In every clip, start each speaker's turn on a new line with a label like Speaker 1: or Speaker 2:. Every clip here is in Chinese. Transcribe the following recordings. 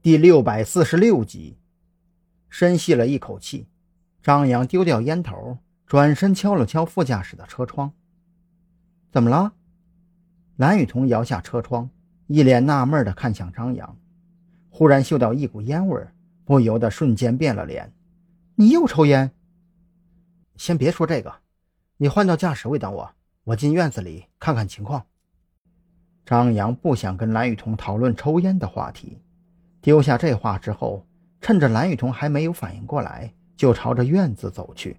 Speaker 1: 第六百四十六集，深吸了一口气，张扬丢掉烟头，转身敲了敲副驾驶的车窗。怎么了？蓝雨桐摇下车窗，一脸纳闷的看向张扬，忽然嗅到一股烟味，不由得瞬间变了脸。你又抽烟？先别说这个，你换到驾驶位等我，我进院子里看看情况。张扬不想跟蓝雨桐讨论抽烟的话题。丢下这话之后，趁着蓝雨桐还没有反应过来，就朝着院子走去。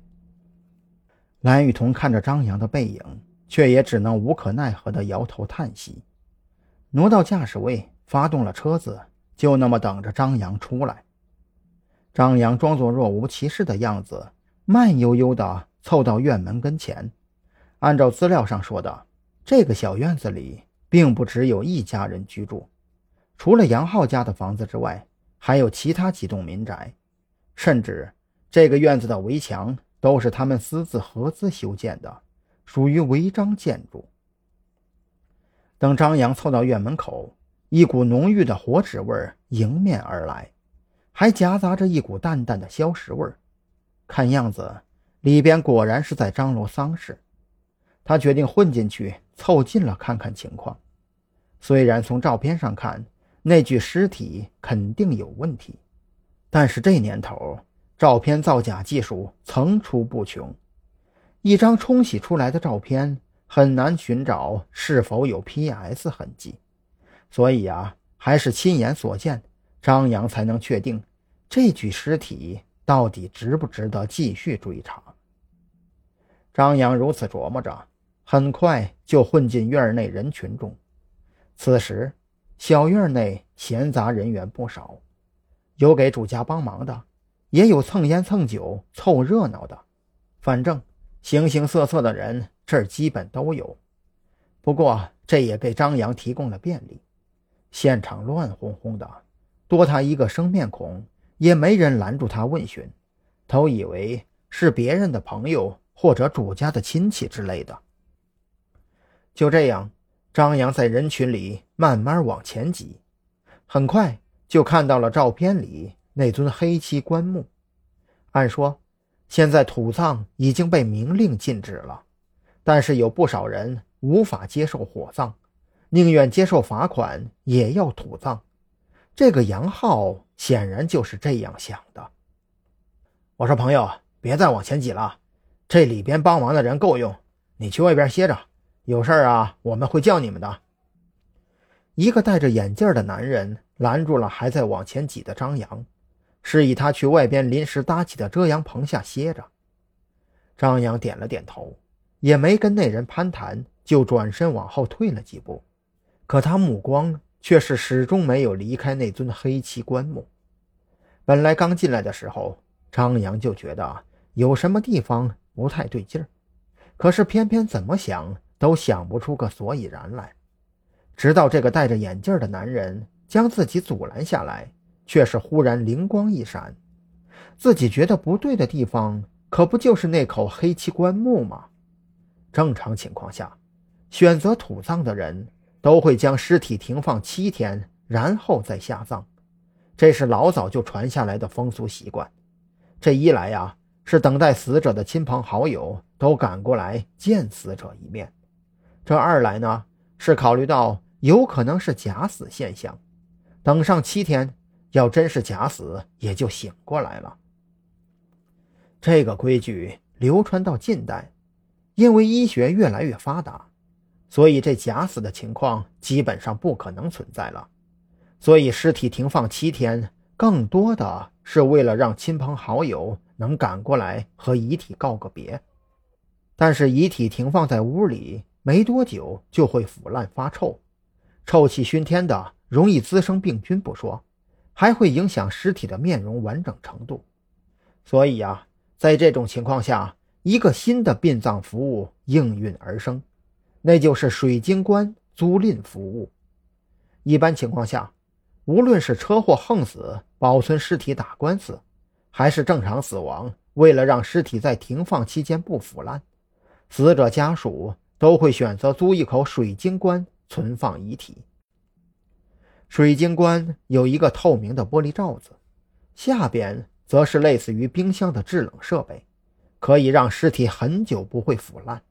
Speaker 1: 蓝雨桐看着张扬的背影，却也只能无可奈何地摇头叹息，挪到驾驶位，发动了车子，就那么等着张扬出来。张扬装作若无其事的样子，慢悠悠地凑到院门跟前。按照资料上说的，这个小院子里并不只有一家人居住。除了杨浩家的房子之外，还有其他几栋民宅，甚至这个院子的围墙都是他们私自合资修建的，属于违章建筑。等张扬凑到院门口，一股浓郁的火纸味迎面而来，还夹杂着一股淡淡的硝石味看样子，里边果然是在张罗丧事。他决定混进去，凑近了看看情况。虽然从照片上看，那具尸体肯定有问题，但是这年头，照片造假技术层出不穷，一张冲洗出来的照片很难寻找是否有 PS 痕迹，所以啊，还是亲眼所见，张扬才能确定这具尸体到底值不值得继续追查。张扬如此琢磨着，很快就混进院内人群中。此时。小院内闲杂人员不少，有给主家帮忙的，也有蹭烟蹭酒凑热闹的，反正形形色色的人这儿基本都有。不过这也给张扬提供了便利，现场乱哄哄的，多他一个生面孔，也没人拦住他问询，都以为是别人的朋友或者主家的亲戚之类的。就这样。张扬在人群里慢慢往前挤，很快就看到了照片里那尊黑漆棺木。按说，现在土葬已经被明令禁止了，但是有不少人无法接受火葬，宁愿接受罚款也要土葬。这个杨浩显然就是这样想的。我说：“朋友，别再往前挤了，这里边帮忙的人够用，你去外边歇着。”有事儿啊，我们会叫你们的。一个戴着眼镜的男人拦住了还在往前挤的张扬，示意他去外边临时搭起的遮阳棚下歇着。张扬点了点头，也没跟那人攀谈，就转身往后退了几步。可他目光却是始终没有离开那尊黑漆棺木。本来刚进来的时候，张扬就觉得有什么地方不太对劲儿，可是偏偏怎么想。都想不出个所以然来，直到这个戴着眼镜的男人将自己阻拦下来，却是忽然灵光一闪，自己觉得不对的地方，可不就是那口黑漆棺木吗？正常情况下，选择土葬的人都会将尸体停放七天，然后再下葬，这是老早就传下来的风俗习惯。这一来呀，是等待死者的亲朋好友都赶过来见死者一面。这二来呢，是考虑到有可能是假死现象，等上七天，要真是假死，也就醒过来了。这个规矩流传到近代，因为医学越来越发达，所以这假死的情况基本上不可能存在了。所以尸体停放七天，更多的是为了让亲朋好友能赶过来和遗体告个别。但是遗体停放在屋里。没多久就会腐烂发臭，臭气熏天的，容易滋生病菌不说，还会影响尸体的面容完整程度。所以啊，在这种情况下，一个新的殡葬服务应运而生，那就是水晶棺租赁服务。一般情况下，无论是车祸横死保存尸体打官司，还是正常死亡，为了让尸体在停放期间不腐烂，死者家属。都会选择租一口水晶棺存放遗体。水晶棺有一个透明的玻璃罩子，下边则是类似于冰箱的制冷设备，可以让尸体很久不会腐烂。